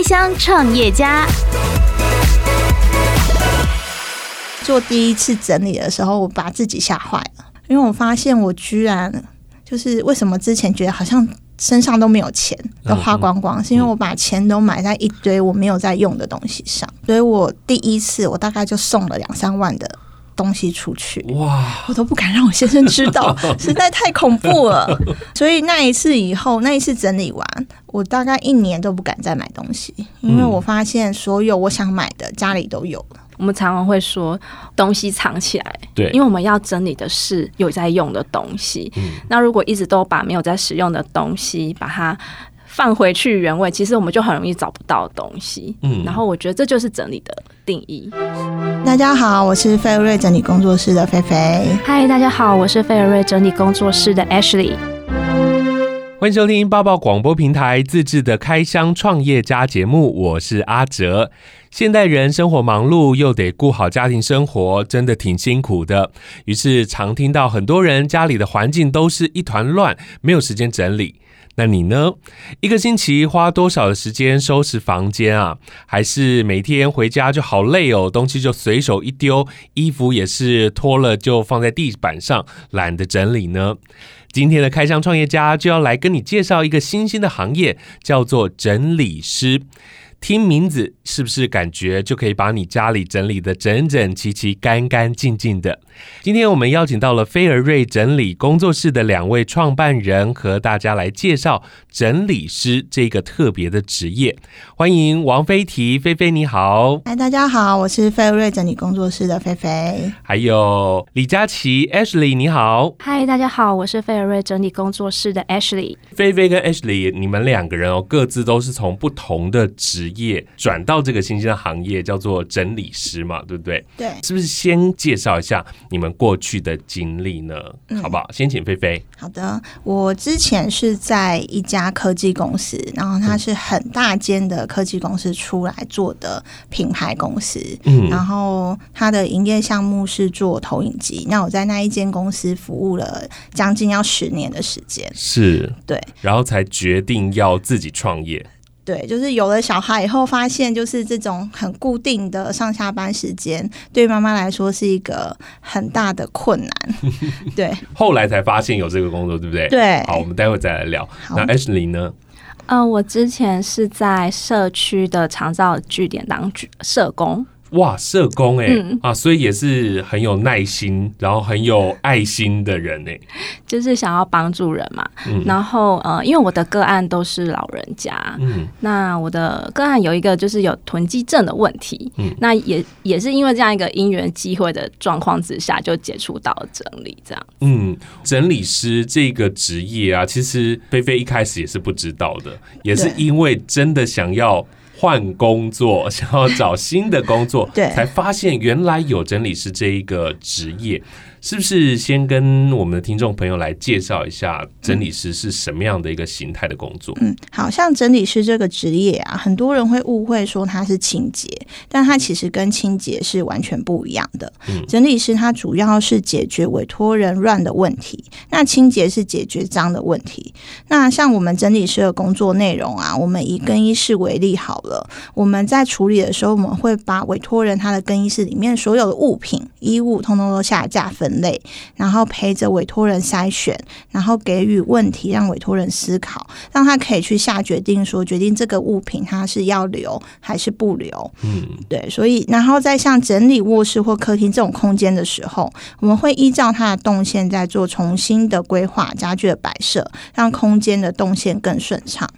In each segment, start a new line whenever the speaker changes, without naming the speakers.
开箱创业家。
做第一次整理的时候，我把自己吓坏了，因为我发现我居然就是为什么之前觉得好像身上都没有钱，都花光光，是因为我把钱都买在一堆我没有在用的东西上，所以我第一次我大概就送了两三万的东西出去，哇，我都不敢让我先生知道，实在太恐怖了。所以那一次以后，那一次整理完，我大概一年都不敢再买东西，因为我发现所有我想买的家里都有了。
我们常常会说东西藏起来，
对，
因为我们要整理的是有在用的东西。嗯，那如果一直都把没有在使用的东西把它放回去原位，其实我们就很容易找不到东西。嗯，然后我觉得这就是整理的定义。
大家好，我是费尔瑞整理工作室的菲菲。
嗨，大家好，我是费尔瑞整理工作室的 Ashley。
欢迎收听抱抱广播平台自制的开箱创业家节目，我是阿哲。现代人生活忙碌，又得顾好家庭生活，真的挺辛苦的。于是常听到很多人家里的环境都是一团乱，没有时间整理。那你呢？一个星期花多少的时间收拾房间啊？还是每天回家就好累哦，东西就随手一丢，衣服也是脱了就放在地板上，懒得整理呢？今天的开箱创业家就要来跟你介绍一个新兴的行业，叫做整理师。听名字是不是感觉就可以把你家里整理的整整齐齐、干干净净的？今天我们邀请到了菲尔瑞整理工作室的两位创办人，和大家来介绍整理师这个特别的职业。欢迎王菲提，菲菲你好。
嗨，大家好，我是菲尔瑞整理工作室的菲菲。
还有李佳琦，Ashley 你好。
嗨，大家好，我是菲尔瑞整理工作室的 Ashley。
菲菲跟 Ashley，你们两个人哦，各自都是从不同的职业转到这个新兴的行业，叫做整理师嘛，对不对？
对，
是不是先介绍一下你们过去的经历呢？嗯、好不好？先请菲菲。
好的，我之前是在一家科技公司，然后它是很大间的科技公司出来做的品牌公司，嗯，然后它的营业项目是做投影机。那我在那一间公司服务了将近要十年的时间，
是
对，
然后才决定要自己创业。
对，就是有了小孩以后，发现就是这种很固定的上下班时间，对妈妈来说是一个很大的困难。对，
后来才发现有这个工作，对不对？
对。
好，我们待会再来聊。那 Ashley 呢？
嗯、呃，我之前是在社区的长照据点当社工。
哇，社工哎、欸嗯、啊，所以也是很有耐心，然后很有爱心的人哎、欸，
就是想要帮助人嘛。嗯、然后呃，因为我的个案都是老人家，嗯，那我的个案有一个就是有囤积症的问题，嗯，那也也是因为这样一个因缘机会的状况之下，就接触到整理这样。
嗯，整理师这个职业啊，其实菲菲一开始也是不知道的，也是因为真的想要。换工作，想要找新的工作，对，才发现原来有整理师这一个职业。是不是先跟我们的听众朋友来介绍一下整理师是什么样的一个形态的工作？
嗯，好像整理师这个职业啊，很多人会误会说它是清洁，但它其实跟清洁是完全不一样的。嗯，整理师他主要是解决委托人乱的问题，那清洁是解决脏的问题。那像我们整理师的工作内容啊，我们以更衣室为例好了，我们在处理的时候，我们会把委托人他的更衣室里面所有的物品、衣物，通通都下架分。类，然后陪着委托人筛选，然后给予问题，让委托人思考，让他可以去下决定，说决定这个物品他是要留还是不留。嗯，对，所以然后在像整理卧室或客厅这种空间的时候，我们会依照它的动线在做重新的规划家具的摆设，让空间的动线更顺畅。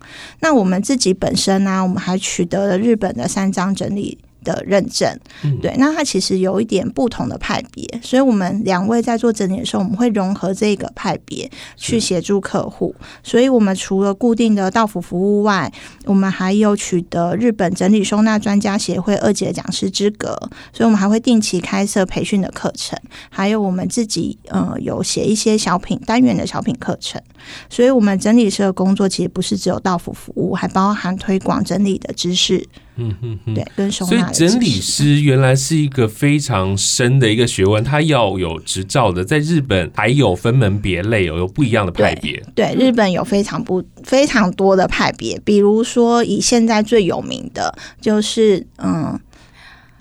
那我们自己本身呢、啊，我们还取得了日本的三张整理的认证，对，那它其实有一点不同的派别，所以我们两位在做整理的时候，我们会融合这个派别去协助客户。所以，我们除了固定的到府服务外，我们还有取得日本整理收纳专家协会二级的讲师资格，所以我们还会定期开设培训的课程，还有我们自己呃有写一些小品单元的小品课程。所以我们整理师的工作其实不是只有到府服务，还包含推广整理的知识。
嗯嗯嗯，
对，跟收纳。
所以整理师原来是一个非常深的一个学问，他要有执照的。在日本还有分门别类，有有不一样的派别。
对，日本有非常不非常多的派别，比如说以现在最有名的就是嗯。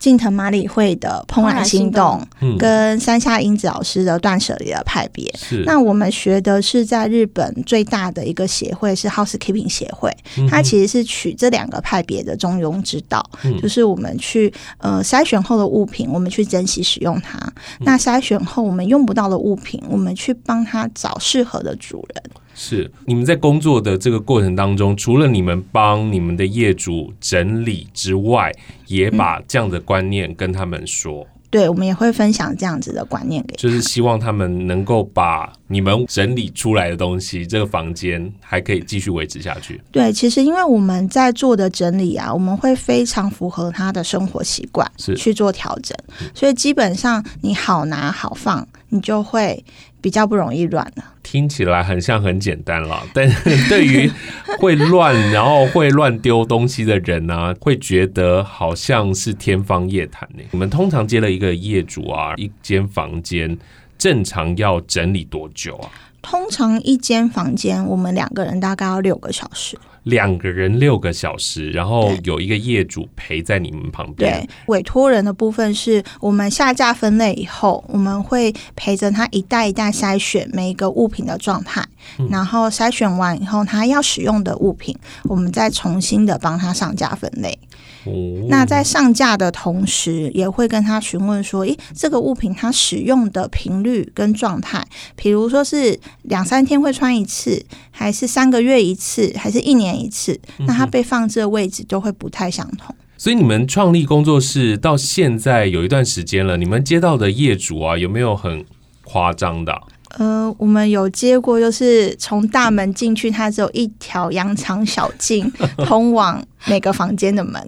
近藤麻里惠的怦然心动，跟山下英子老师的断舍离的派
别。
那我们学的是在日本最大的一个协会是 Housekeeping 协会，它其实是取这两个派别的中庸之道，就是我们去呃筛选后的物品，我们去珍惜使用它；那筛选后我们用不到的物品，我们去帮它找适合的主人。
是，你们在工作的这个过程当中，除了你们帮你们的业主整理之外，也把这样的观念跟他们说。嗯、
对，我们也会分享这样子的观念给，
就是希望他们能够把你们整理出来的东西，这个房间还可以继续维持下去。
对，其实因为我们在做的整理啊，我们会非常符合他的生活习惯，是去做调整，所以基本上你好拿好放，你就会。比较不容易乱了，
听起来很像很简单了，但是对于会乱然后会乱丢东西的人呢、啊，会觉得好像是天方夜谭呢。你们通常接了一个业主啊，一间房间正常要整理多久啊？
通常一间房间，我们两个人大概要六个小时。
两个人六个小时，然后有一个业主陪在你们旁边。
对，委托人的部分是我们下架分类以后，我们会陪着他一袋一袋筛选每一个物品的状态，嗯、然后筛选完以后，他要使用的物品，我们再重新的帮他上架分类。哦、那在上架的同时，也会跟他询问说：“诶，这个物品它使用的频率跟状态，比如说是两三天会穿一次，还是三个月一次，还是一年？”一次，那它被放置的位置都会不太相同。
所以你们创立工作室到现在有一段时间了，你们接到的业主啊，有没有很夸张的？
呃，我们有接过，就是从大门进去，它只有一条羊肠小径 通往每个房间的门，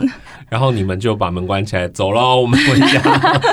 然后你们就把门关起来走了，我们回家。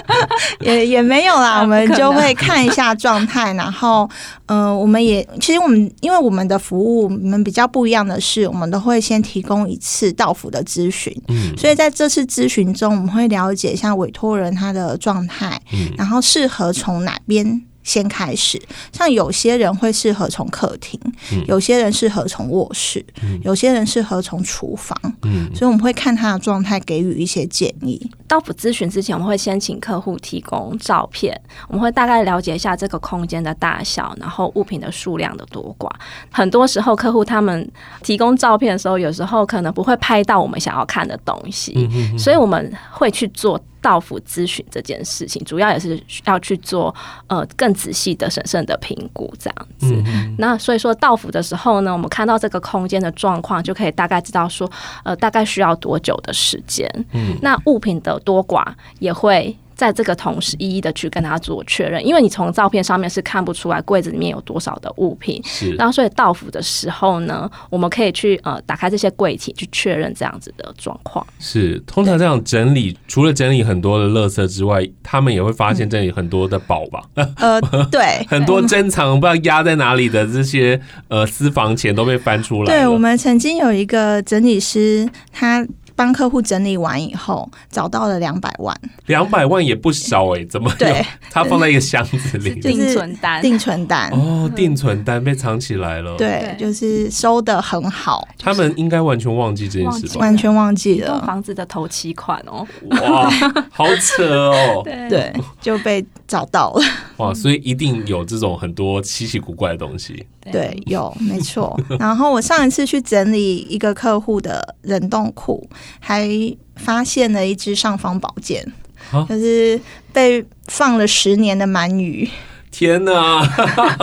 也也没有啦，我们就会看一下状态，然后，呃，我们也其实我们因为我们的服务，我们比较不一样的是，我们都会先提供一次到府的咨询，嗯，所以在这次咨询中，我们会了解一下委托人他的状态，嗯，然后适合从哪边。先开始，像有些人会适合从客厅，嗯、有些人适合从卧室，嗯、有些人适合从厨房，嗯，所以我们会看他的状态，给予一些建议。
到府咨询之前，我们会先请客户提供照片，我们会大概了解一下这个空间的大小，然后物品的数量的多寡。很多时候，客户他们提供照片的时候，有时候可能不会拍到我们想要看的东西，嗯、哼哼，所以我们会去做。到府咨询这件事情，主要也是要去做呃更仔细的审慎的评估，这样子。嗯、那所以说到府的时候呢，我们看到这个空间的状况，就可以大概知道说，呃，大概需要多久的时间。嗯，那物品的多寡也会。在这个同时，一一的去跟他做确认，因为你从照片上面是看不出来柜子里面有多少的物品，是。然后所以到府的时候呢，我们可以去呃打开这些柜体去确认这样子的状况。
是，通常这样整理，除了整理很多的垃圾之外，他们也会发现这里很多的宝吧？
呃，对，
很多珍藏不知道压在哪里的这些呃私房钱都被翻出来。
对，我们曾经有一个整理师，他。帮客户整理完以后，找到了两百万，
两百万也不少哎、欸，怎么对？他放在一个箱子里，
定存单，
定存单。
哦，定存单被藏起来了，
对，就是收的很好。
他们应该完全忘记这件事吧？
完全忘记了。
房子的头期款哦，
哇，好扯哦，
对，就被找到了，
哇，所以一定有这种很多稀奇古怪的东西。
对，有没错。然后我上一次去整理一个客户的冷冻库，还发现了一只尚方宝剑，蛤就是被放了十年的鳗鱼。
天哪！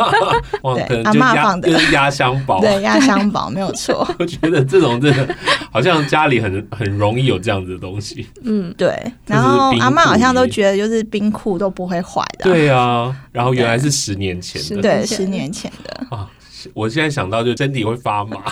对，阿妈放的
压箱宝，
对，压箱宝没有错。
我觉得这种真的好像家里很很容易有这样子的东西。
嗯，对。然后阿妈好像都觉得就是冰库都不会坏的。
对啊，然后原来是十年前的，
对，十年前的啊。
我现在想到就身体会发麻。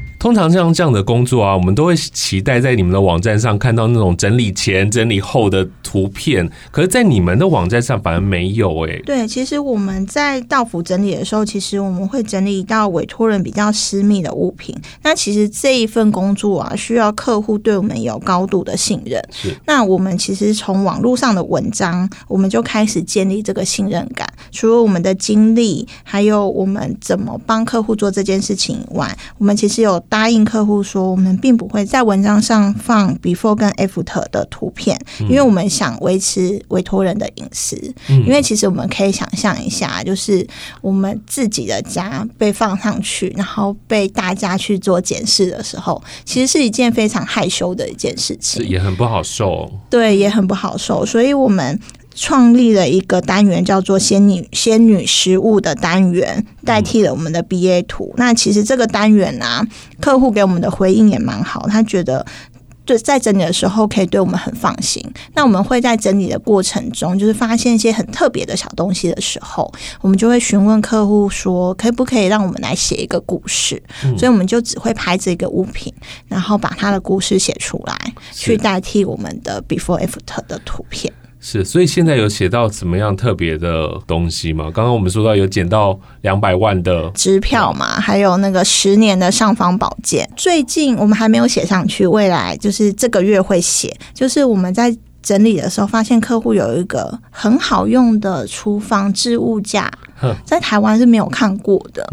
通常像这样的工作啊，我们都会期待在你们的网站上看到那种整理前、整理后的图片，可是，在你们的网站上反而没有哎。
对，其实我们在到府整理的时候，其实我们会整理到委托人比较私密的物品。那其实这一份工作啊，需要客户对我们有高度的信任。
是。那
我们其实从网络上的文章，我们就开始建立这个信任感。除了我们的经历，还有我们怎么帮客户做这件事情以外，我们其实有答应客户说，我们并不会在文章上放 before 跟 after 的图片，因为我们想维持委托人的隐私。因为其实我们可以想象一下，就是我们自己的家被放上去，然后被大家去做检视的时候，其实是一件非常害羞的一件事情，
也很不好受。
对，也很不好受。所以我们。创立了一个单元，叫做“仙女仙女食物”的单元，代替了我们的 BA 图。那其实这个单元呢、啊，客户给我们的回应也蛮好，他觉得对在整理的时候可以对我们很放心。那我们会在整理的过程中，就是发现一些很特别的小东西的时候，我们就会询问客户说，可不可以让我们来写一个故事？所以我们就只会拍这个物品，然后把它的故事写出来，去代替我们的 Before After 的图片。
是，所以现在有写到怎么样特别的东西吗？刚刚我们说到有捡到两百万的
支票嘛，还有那个十年的尚方宝剑。最近我们还没有写上去，未来就是这个月会写。就是我们在整理的时候，发现客户有一个很好用的厨房置物架。在台湾是没有看过的，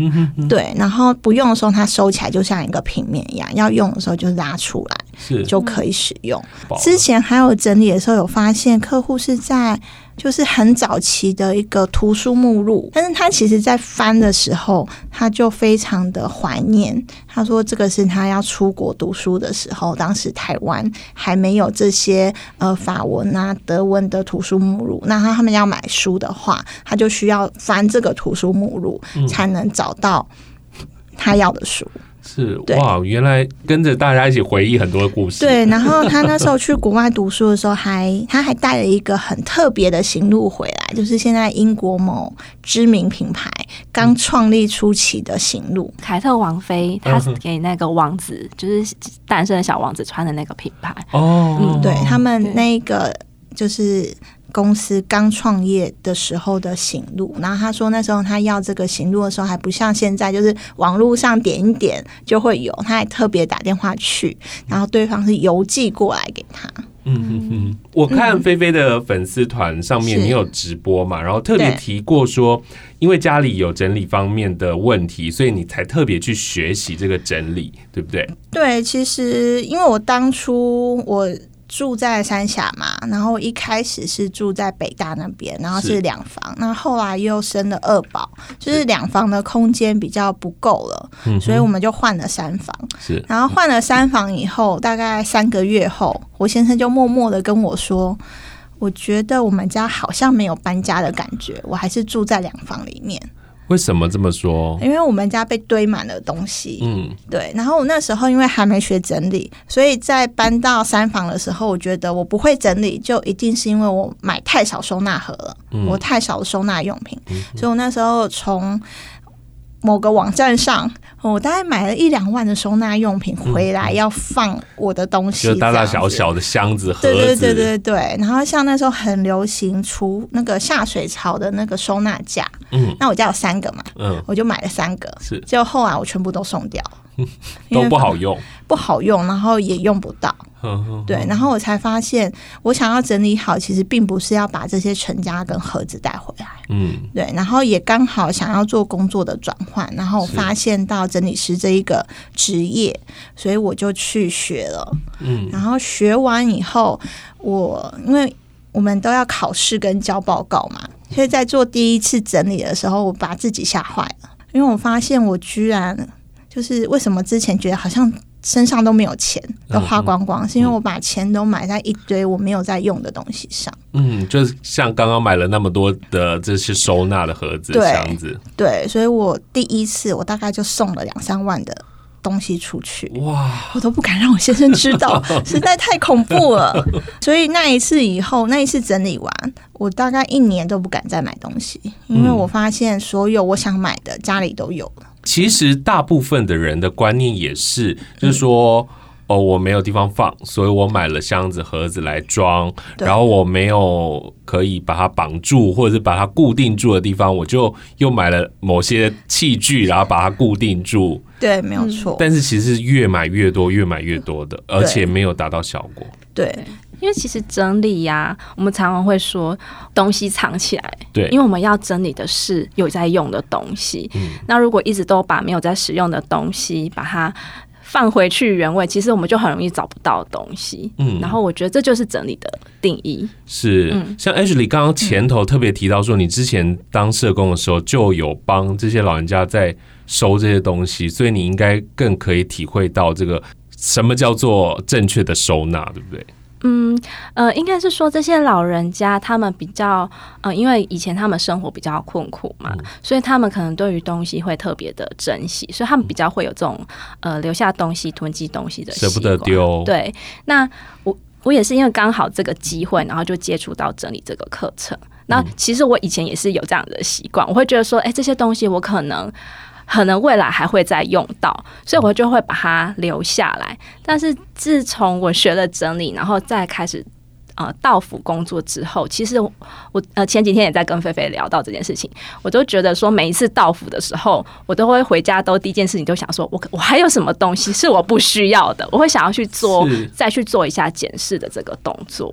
对。然后不用的时候，它收起来就像一个平面一样；要用的时候就拉出来，是就可以使用。之前还有整理的时候，有发现客户是在。就是很早期的一个图书目录，但是他其实在翻的时候，他就非常的怀念。他说这个是他要出国读书的时候，当时台湾还没有这些呃法文啊、德文的图书目录。那他他们要买书的话，他就需要翻这个图书目录，才能找到他要的书。
是哇，原来跟着大家一起回忆很多的故事。
对，然后他那时候 去国外读书的时候还，还他还带了一个很特别的行路回来，就是现在英国某知名品牌刚创立初期的行路。
凯特王妃，他是给那个王子，就是诞生的小王子穿的那个品牌。
哦，
嗯，对他们那个就是。公司刚创业的时候的行路，然后他说那时候他要这个行路的时候还不像现在，就是网络上点一点就会有，他还特别打电话去，然后对方是邮寄过来给他。
嗯嗯嗯，我看菲菲的粉丝团上面你有直播嘛，然后特别提过说，因为家里有整理方面的问题，所以你才特别去学习这个整理，对不对？
对，其实因为我当初我。住在三峡嘛，然后一开始是住在北大那边，然后是两房，那后来又生了二宝，就是两房的空间比较不够了，所以我们就换了三房。是，然后换了三房以后，大概三个月后，我先生就默默的跟我说，我觉得我们家好像没有搬家的感觉，我还是住在两房里面。
为什么这么说？
因为我们家被堆满了东西。嗯，对。然后我那时候因为还没学整理，所以在搬到三房的时候，我觉得我不会整理，就一定是因为我买太少收纳盒了，嗯、我太少收纳用品，嗯、所以我那时候从。某个网站上，我大概买了一两万的收纳用品回来，要放我的东西，
就大大小小的箱子、盒子。
对对对对对。然后像那时候很流行除那个下水槽的那个收纳架，嗯，那我家有三个嘛，嗯，我就买了三个，是。结果后来我全部都送掉，
都不好用，
不好用，然后也用不到。对，然后我才发现，我想要整理好，其实并不是要把这些成家跟盒子带回来。嗯，对，然后也刚好想要做工作的转换，然后发现到整理师这一个职业，所以我就去学了。嗯，然后学完以后，我因为我们都要考试跟交报告嘛，所以在做第一次整理的时候，我把自己吓坏了，因为我发现我居然就是为什么之前觉得好像。身上都没有钱，都花光光，嗯、是因为我把钱都买在一堆我没有在用的东西上。
嗯，就是像刚刚买了那么多的这些收纳的盒子、箱子。
对，所以我第一次我大概就送了两三万的东西出去。哇，我都不敢让我先生知道，实在太恐怖了。所以那一次以后，那一次整理完，我大概一年都不敢再买东西，因为我发现所有我想买的家里都有了。
其实大部分的人的观念也是，就是说。哦，我没有地方放，所以我买了箱子、盒子来装。然后我没有可以把它绑住，或者是把它固定住的地方，我就又买了某些器具，然后把它固定住。
对，没有错。
但是其实是越买越多，越买越多的，而且没有达到效果。
对，
因为其实整理呀、啊，我们常常会说东西藏起来。
对，
因为我们要整理的是有在用的东西。嗯。那如果一直都把没有在使用的东西把它。放回去原位，其实我们就很容易找不到东西。嗯，然后我觉得这就是整理的定义。
是，嗯、像 Ashley 刚刚前头特别提到说，你之前当社工的时候就有帮这些老人家在收这些东西，所以你应该更可以体会到这个什么叫做正确的收纳，对不对？
嗯，呃，应该是说这些老人家他们比较，呃，因为以前他们生活比较困苦嘛，嗯、所以他们可能对于东西会特别的珍惜，所以他们比较会有这种呃留下东西、囤积东西的
舍不得丢。
对，那我我也是因为刚好这个机会，然后就接触到整理这个课程。那其实我以前也是有这样的习惯，我会觉得说，哎，这些东西我可能。可能未来还会再用到，所以我就会把它留下来。但是自从我学了整理，然后再开始呃到府工作之后，其实我呃前几天也在跟菲菲聊到这件事情，我都觉得说每一次到府的时候，我都会回家都第一件事情都想说，我我还有什么东西是我不需要的，我会想要去做再去做一下检视的这个动作。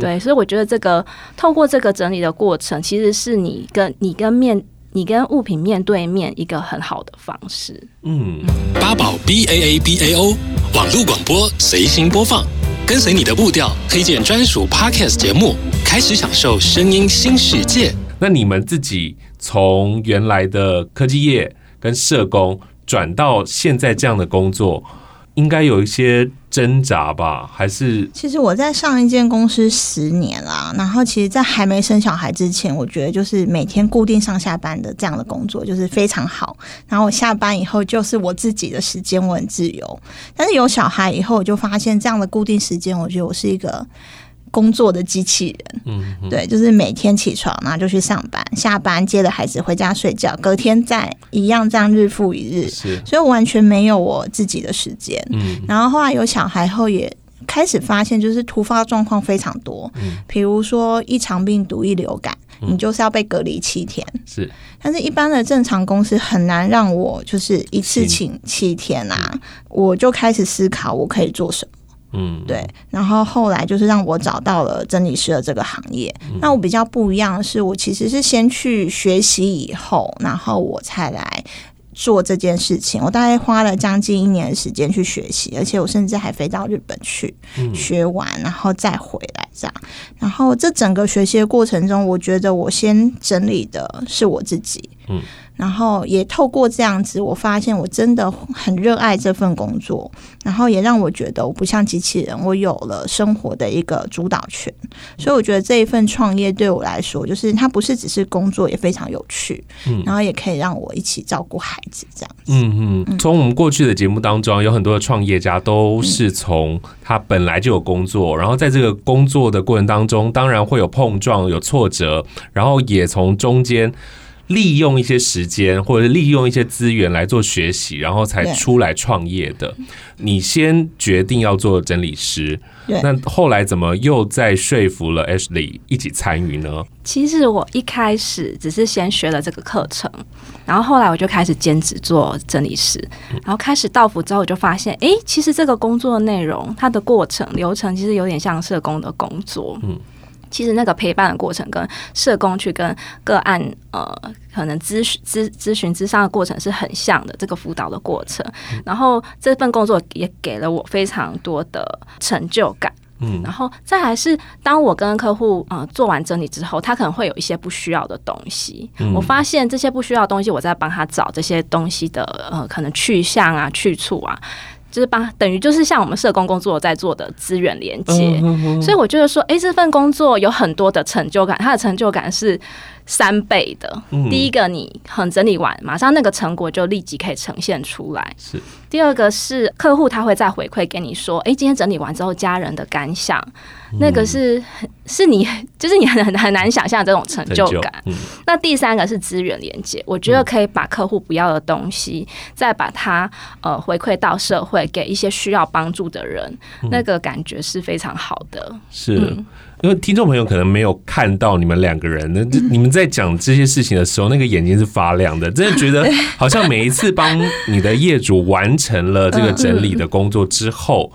对，所以我觉得这个透过这个整理的过程，其实是你跟你跟面。你跟物品面对面一个很好的方式。
嗯，八宝 B A A B A O 网络广播随心播放，跟随你的步调，推荐专属 Podcast 节目，开始享受声音新世界。
那你们自己从原来的科技业跟社工转到现在这样的工作，应该有一些挣扎吧？还是？
其实我在上一间公司十年啦，然后其实，在还没生小孩之前，我觉得就是每天固定上下班的这样的工作就是非常好。然后我下班以后就是我自己的时间，我很自由。但是有小孩以后，我就发现这样的固定时间，我觉得我是一个。工作的机器人，嗯，对，就是每天起床，然后就去上班，下班接着孩子回家睡觉，隔天再一样这样日复一日，
是，
所以我完全没有我自己的时间。嗯，然后后来有小孩后，也开始发现，就是突发状况非常多，嗯，比如说一场病毒、一流感，你就是要被隔离七天，
是，
但是一般的正常公司很难让我就是一次请七天啊，我就开始思考我可以做什么。
嗯，
对，然后后来就是让我找到了整理师的这个行业。嗯、那我比较不一样的是，我其实是先去学习以后，然后我才来做这件事情。我大概花了将近一年的时间去学习，而且我甚至还飞到日本去、嗯、学完，然后再回来这样。然后这整个学习的过程中，我觉得我先整理的是我自己。嗯。然后也透过这样子，我发现我真的很热爱这份工作，然后也让我觉得我不像机器人，我有了生活的一个主导权。所以我觉得这一份创业对我来说，就是它不是只是工作，也非常有趣，嗯，然后也可以让我一起照顾孩子这样子。
嗯嗯，从我们过去的节目当中，有很多的创业家都是从他本来就有工作，然后在这个工作的过程当中，当然会有碰撞、有挫折，然后也从中间。利用一些时间或者利用一些资源来做学习，然后才出来创业的。你先决定要做整理师，那后来怎么又再说服了 Ashley 一起参与呢？
其实我一开始只是先学了这个课程，然后后来我就开始兼职做整理师，然后开始到府之后，我就发现，哎，其实这个工作内容它的过程流程其实有点像社工的工作，嗯。其实那个陪伴的过程，跟社工去跟个案呃，可能咨询咨咨询咨商的过程是很像的。这个辅导的过程，然后这份工作也给了我非常多的成就感。嗯，然后再还是，当我跟客户呃做完整理之后，他可能会有一些不需要的东西。我发现这些不需要的东西，我在帮他找这些东西的呃，可能去向啊、去处啊。就是帮等于就是像我们社工工作在做的资源连接，所以我觉得说，哎，这份工作有很多的成就感，它的成就感是三倍的。嗯、第一个，你很整理完，马上那个成果就立即可以呈现出来。
是。
第二个是客户他会再回馈给你说，哎、欸，今天整理完之后，家人的感想，嗯、那个是是你就是你很很难想象这种成就感。嗯、那第三个是资源连接，我觉得可以把客户不要的东西，嗯、再把它呃回馈到社会，给一些需要帮助的人，嗯、那个感觉是非常好的。
是。因为听众朋友可能没有看到你们两个人，那你们在讲这些事情的时候，那个眼睛是发亮的，真的觉得好像每一次帮你的业主完成了这个整理的工作之后，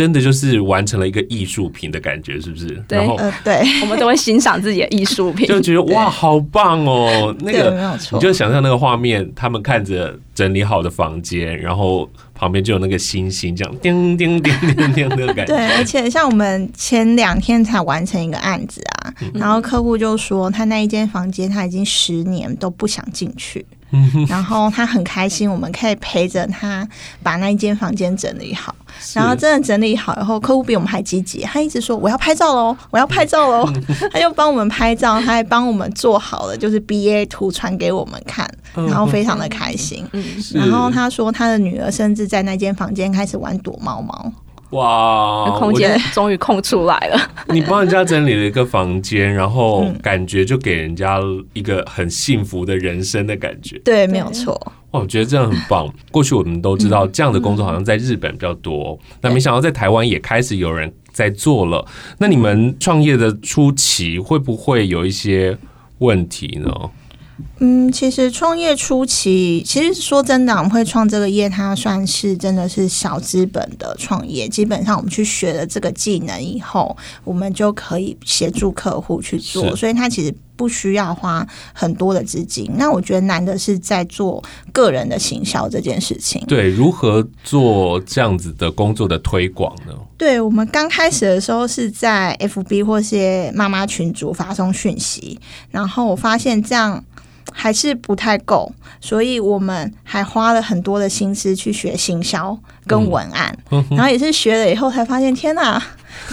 真的就是完成了一个艺术品的感觉，是不是？
对，
然后
对，
我们都会欣赏自己的艺术品，
就觉得哇，好棒哦！那个你就想象那个画面，他们看着整理好的房间，然后。旁边就有那个星星，这样叮叮叮叮叮的感觉。
对，而且像我们前两天才完成一个案子啊，嗯、然后客户就说他那一间房间他已经十年都不想进去，嗯、然后他很开心，我们可以陪着他把那一间房间整理好。然后真的整理好以后，客户比我们还积极，他一直说我要拍照喽，我要拍照喽，他就帮我们拍照，他还帮我们做好了，就是 BA 图传给我们看，然后非常的开心。然后他说他的女儿甚至在那间房间开始玩躲猫猫。
哇，
空间 终于空出来了。
你帮人家整理了一个房间，然后感觉就给人家一个很幸福的人生的感觉。
对，没有错。
哇，我觉得这样很棒。过去我们都知道这样的工作好像在日本比较多，那没想到在台湾也开始有人在做了。那你们创业的初期会不会有一些问题呢？
嗯，其实创业初期，其实说真的，我们会创这个业，它算是真的是小资本的创业。基本上，我们去学了这个技能以后，我们就可以协助客户去做，所以它其实不需要花很多的资金。那我觉得难的是在做个人的行销这件事情。
对，如何做这样子的工作的推广呢？
对，我们刚开始的时候是在 FB 或些妈妈群组发送讯息，然后我发现这样。还是不太够，所以我们还花了很多的心思去学行销跟文案，嗯、然后也是学了以后才发现，天哪！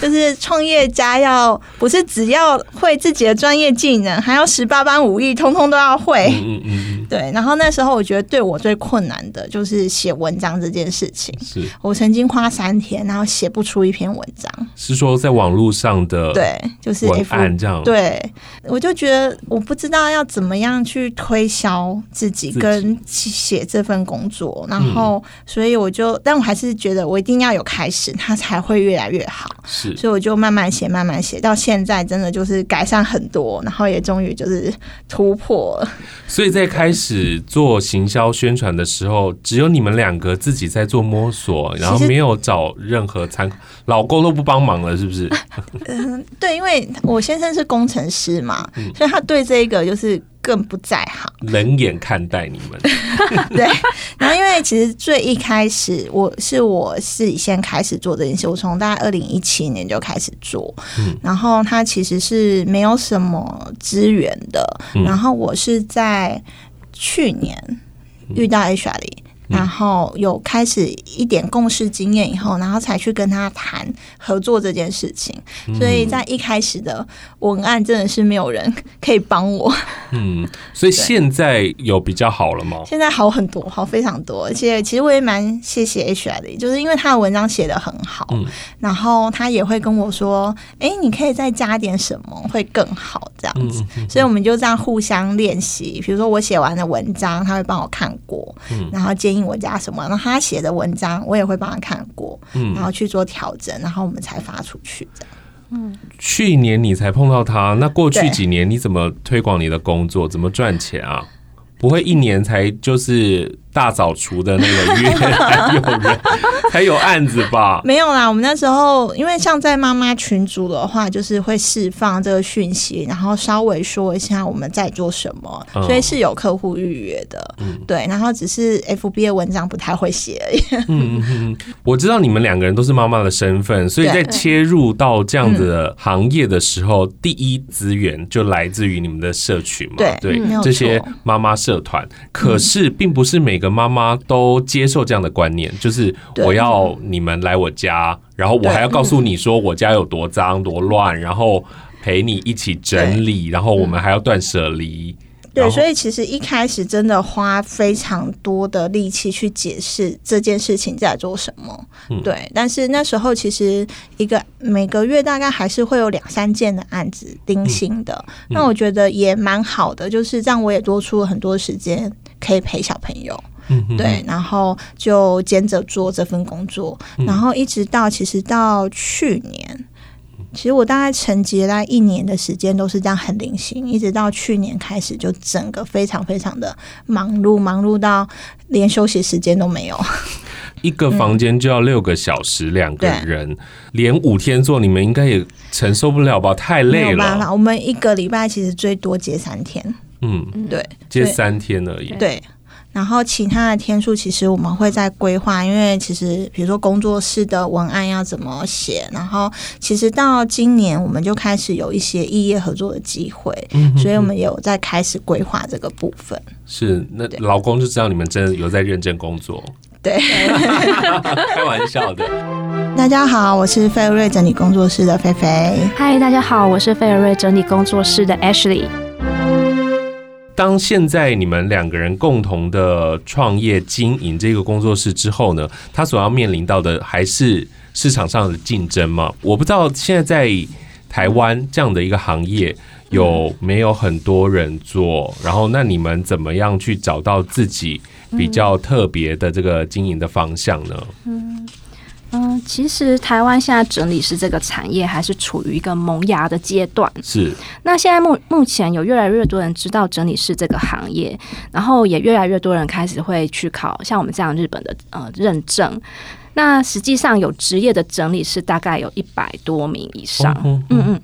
就是创业家要不是只要会自己的专业技能，还要十八般武艺，通通都要会。嗯嗯嗯。对，然后那时候我觉得对我最困难的就是写文章这件事情。
是
我曾经花三天，然后写不出一篇文章。
是说在网络上的
对，就是文案这样。对，我就觉得我不知道要怎么样去推销自己跟写这份工作，然后所以我就，但我还是觉得我一定要有开始，它才会越来越好。
是，
所以我就慢慢写，慢慢写，到现在真的就是改善很多，然后也终于就是突破了。
所以在开始做行销宣传的时候，只有你们两个自己在做摸索，然后没有找任何参考，老公都不帮忙了，是不是？
嗯，对，因为我先生是工程师嘛，所以他对这个就是。更不在行，
冷眼看待你们。
对，然后因为其实最一开始，我是我自己先开始做这件事，我从大概二零一七年就开始做。嗯，然后他其实是没有什么资源的。嗯，然后我是在去年遇到 hr 的然后有开始一点共事经验以后，然后才去跟他谈合作这件事情。所以在一开始的文案真的是没有人可以帮我。
嗯，所以现在有比较好了吗？
现在好很多，好非常多。而且其实我也蛮谢谢 H I 的，就是因为他的文章写的很好，嗯、然后他也会跟我说：“哎，你可以再加点什么会更好。”这样子。所以我们就这样互相练习。比如说我写完的文章，他会帮我看过，然后建议。我加什么？然后他写的文章，我也会帮他看过，嗯，然后去做调整，然后我们才发出去这样。
嗯，去年你才碰到他，那过去几年你怎么推广你的工作？怎么赚钱啊？不会一年才就是。大扫除的那个月还有人还有案子吧？
没有啦，我们那时候因为像在妈妈群组的话，就是会释放这个讯息，然后稍微说一下我们在做什么，嗯、所以是有客户预约的。嗯，对，然后只是 FB 的文章不太会写而已。
嗯嗯，我知道你们两个人都是妈妈的身份，所以在切入到这样子的行业的时候，第一资源就来自于你们的社群嘛。
对
对，这些妈妈社团，可是并不是每个妈妈都接受这样的观念，就是我要你们来我家，然后我还要告诉你说我家有多脏多乱，然后。陪你一起整理，然后我们还要断舍离。
对，所以其实一开始真的花非常多的力气去解释这件事情在做什么。嗯、对，但是那时候其实一个每个月大概还是会有两三件的案子零星的，嗯、那我觉得也蛮好的，就是这样我也多出了很多时间可以陪小朋友。嗯，对，然后就兼着做这份工作，嗯、然后一直到其实到去年。其实我大概沉寂了一年的时间，都是这样很零星，一直到去年开始，就整个非常非常的忙碌，忙碌到连休息时间都没有。
一个房间就要六个小时，两、嗯、个人连五天做，你们应该也承受不了吧？太累了。
我们一个礼拜其实最多接三天。嗯，对，
接三天而已。
对。然后其他的天数，其实我们会在规划，因为其实比如说工作室的文案要怎么写，然后其实到今年我们就开始有一些异业合作的机会，嗯、哼哼所以我们有在开始规划这个部分。
是，那老公就知道你们真的有在认真工作。
对，
开玩笑的。
大家好，我是费尔瑞整理工作室的菲菲。
嗨，大家好，我是费尔瑞整理工作室的 Ashley。
当现在你们两个人共同的创业经营这个工作室之后呢，他所要面临到的还是市场上的竞争吗？我不知道现在在台湾这样的一个行业有没有很多人做，然后那你们怎么样去找到自己比较特别的这个经营的方向呢？
嗯。其实台湾现在整理师这个产业还是处于一个萌芽的阶段。
是。
那现在目目前有越来越多人知道整理师这个行业，然后也越来越多人开始会去考像我们这样日本的呃认证。那实际上有职业的整理师大概有一百多名以上。嗯嗯。嗯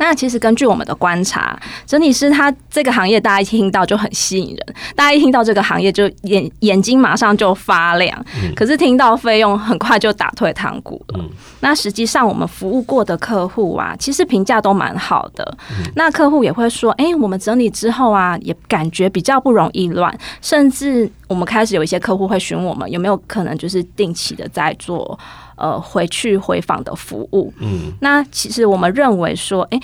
那其实根据我们的观察，整理师他这个行业，大家一听到就很吸引人，大家一听到这个行业就眼眼睛马上就发亮。可是听到费用，很快就打退堂鼓了。那实际上我们服务过的客户啊，其实评价都蛮好的。那客户也会说，哎，我们整理之后啊，也感觉比较不容易乱，甚至我们开始有一些客户会询问我们有没有可能就是定期的在做。呃，回去回访的服务，嗯，那其实我们认为说，哎，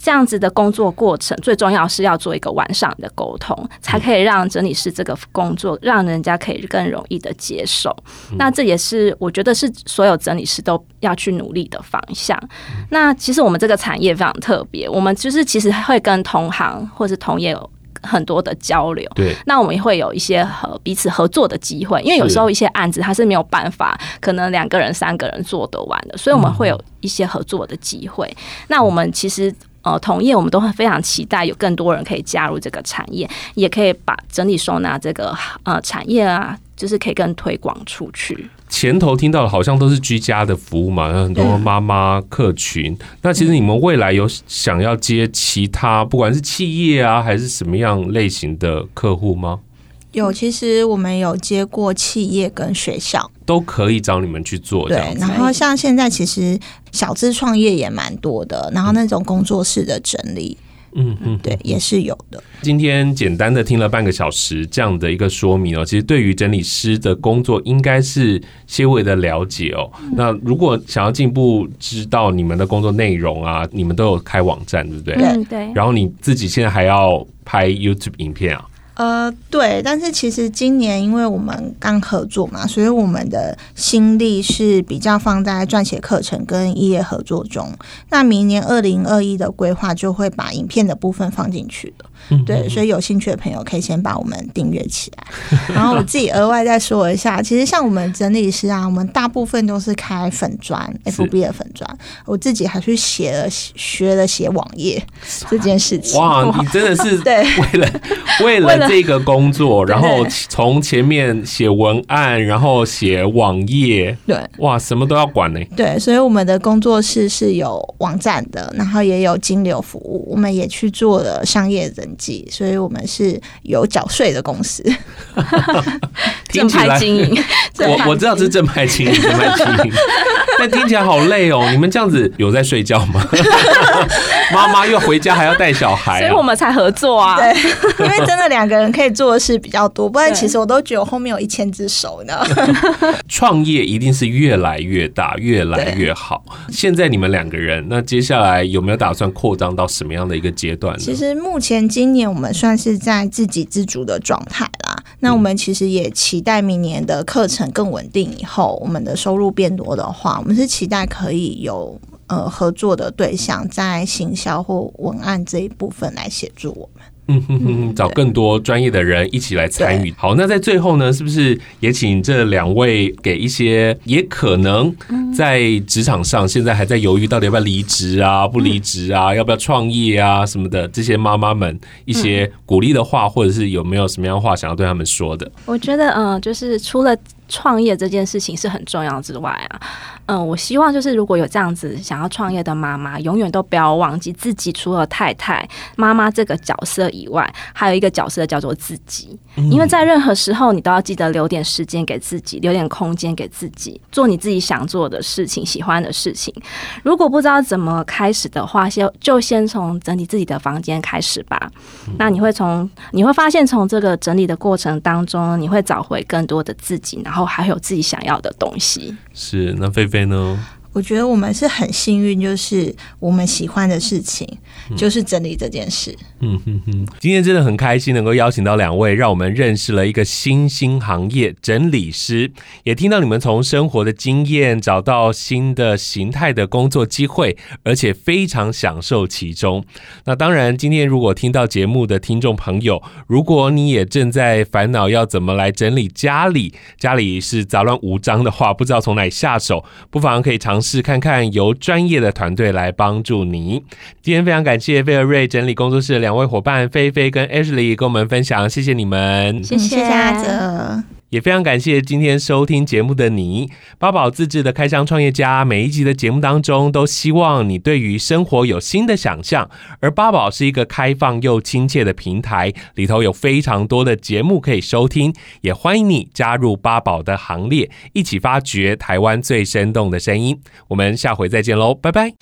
这样子的工作过程最重要是要做一个完善的沟通，才可以让整理师这个工作让人家可以更容易的接受。那这也是我觉得是所有整理师都要去努力的方向。那其实我们这个产业非常特别，我们就是其实会跟同行或是同业有。很多的交流，
对，
那我们也会有一些和彼此合作的机会，因为有时候一些案子它是没有办法，可能两个人、三个人做得完的，所以我们会有一些合作的机会。嗯、那我们其实呃，同业我们都会非常期待有更多人可以加入这个产业，也可以把整理收纳这个呃产业啊，就是可以更推广出去。
前头听到的好像都是居家的服务嘛，有很多妈妈客群。嗯、那其实你们未来有想要接其他，不管是企业啊，还是什么样类型的客户吗？
有，其实我们有接过企业跟学校，
都可以找你们去做。
对，然后像现在其实小资创业也蛮多的，然后那种工作室的整理。嗯嗯嗯，对，也是有的。
今天简单的听了半个小时这样的一个说明哦，其实对于整理师的工作应该是些微的了解哦。嗯、那如果想要进一步知道你们的工作内容啊，你们都有开网站，对不对？
对对。
然后你自己现在还要拍 YouTube 影片啊？
呃，对，但是其实今年因为我们刚合作嘛，所以我们的心力是比较放在撰写课程跟一业合作中。那明年二零二一的规划就会把影片的部分放进去的。对，所以有兴趣的朋友可以先把我们订阅起来。然后我自己额外再说一下，其实像我们整理师啊，我们大部分都是开粉砖，FB 的粉砖。我自己还去写了学了写网页这件事情。
哇，你真的是 对为了为了这个工作，然后从前面写文案，然后写网页，
对，
哇，什么都要管呢。
对，所以我们的工作室是有网站的，然后也有金流服务，我们也去做了商业人。所以我们是有缴税的公司，
正派经营。
我我知道是正派经营，正派经营。但听起来好累哦！你们这样子有在睡觉吗？妈妈又回家还要带小孩，啊，
所以我们才合作啊。
对，因为真的两个人可以做的事比较多，不然其实我都觉得我后面有一千只手呢。
创业一定是越来越大，越来越好。现在你们两个人，那接下来有没有打算扩张到什么样的一个阶段呢？
其实目前今年我们算是在自给自足的状态啦。那我们其实也期待明年的课程更稳定以后，我们的收入变多的话，我们是期待可以有呃合作的对象在行销或文案这一部分来协助我们。
嗯哼哼，找更多专业的人一起来参与。好，那在最后呢，是不是也请这两位给一些也可能在职场上现在还在犹豫到底要不要离职啊、不离职啊、要不要创业啊什么的这些妈妈们一些鼓励的话，或者是有没有什么样的话想要对他们说的？
我觉得，嗯，就是除了创业这件事情是很重要之外啊。嗯，我希望就是如果有这样子想要创业的妈妈，永远都不要忘记自己除了太太、妈妈这个角色以外，还有一个角色叫做自己。因为在任何时候，你都要记得留点时间给自己，留点空间给自己，做你自己想做的事情、喜欢的事情。如果不知道怎么开始的话，先就先从整理自己的房间开始吧。那你会从你会发现，从这个整理的过程当中，你会找回更多的自己，然后还有自己想要的东西。
是，那菲菲呢？
我觉得我们是很幸运，就是我们喜欢的事情就是整理这件事。
嗯哼哼，今天真的很开心能够邀请到两位，让我们认识了一个新兴行业——整理师，也听到你们从生活的经验找到新的形态的工作机会，而且非常享受其中。那当然，今天如果听到节目的听众朋友，如果你也正在烦恼要怎么来整理家里，家里是杂乱无章的话，不知道从哪里下手，不妨可以尝试。看看由专业的团队来帮助你。今天非常感谢菲尔瑞整理工作室的两位伙伴菲菲跟 Ashley 跟我们分享，谢谢你们，
谢谢阿泽。
也非常感谢今天收听节目的你，八宝自制的开箱创业家，每一集的节目当中都希望你对于生活有新的想象。而八宝是一个开放又亲切的平台，里头有非常多的节目可以收听，也欢迎你加入八宝的行列，一起发掘台湾最生动的声音。我们下回再见喽，拜拜。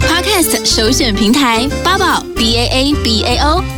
Podcast 首选平台八宝 B A A B A O。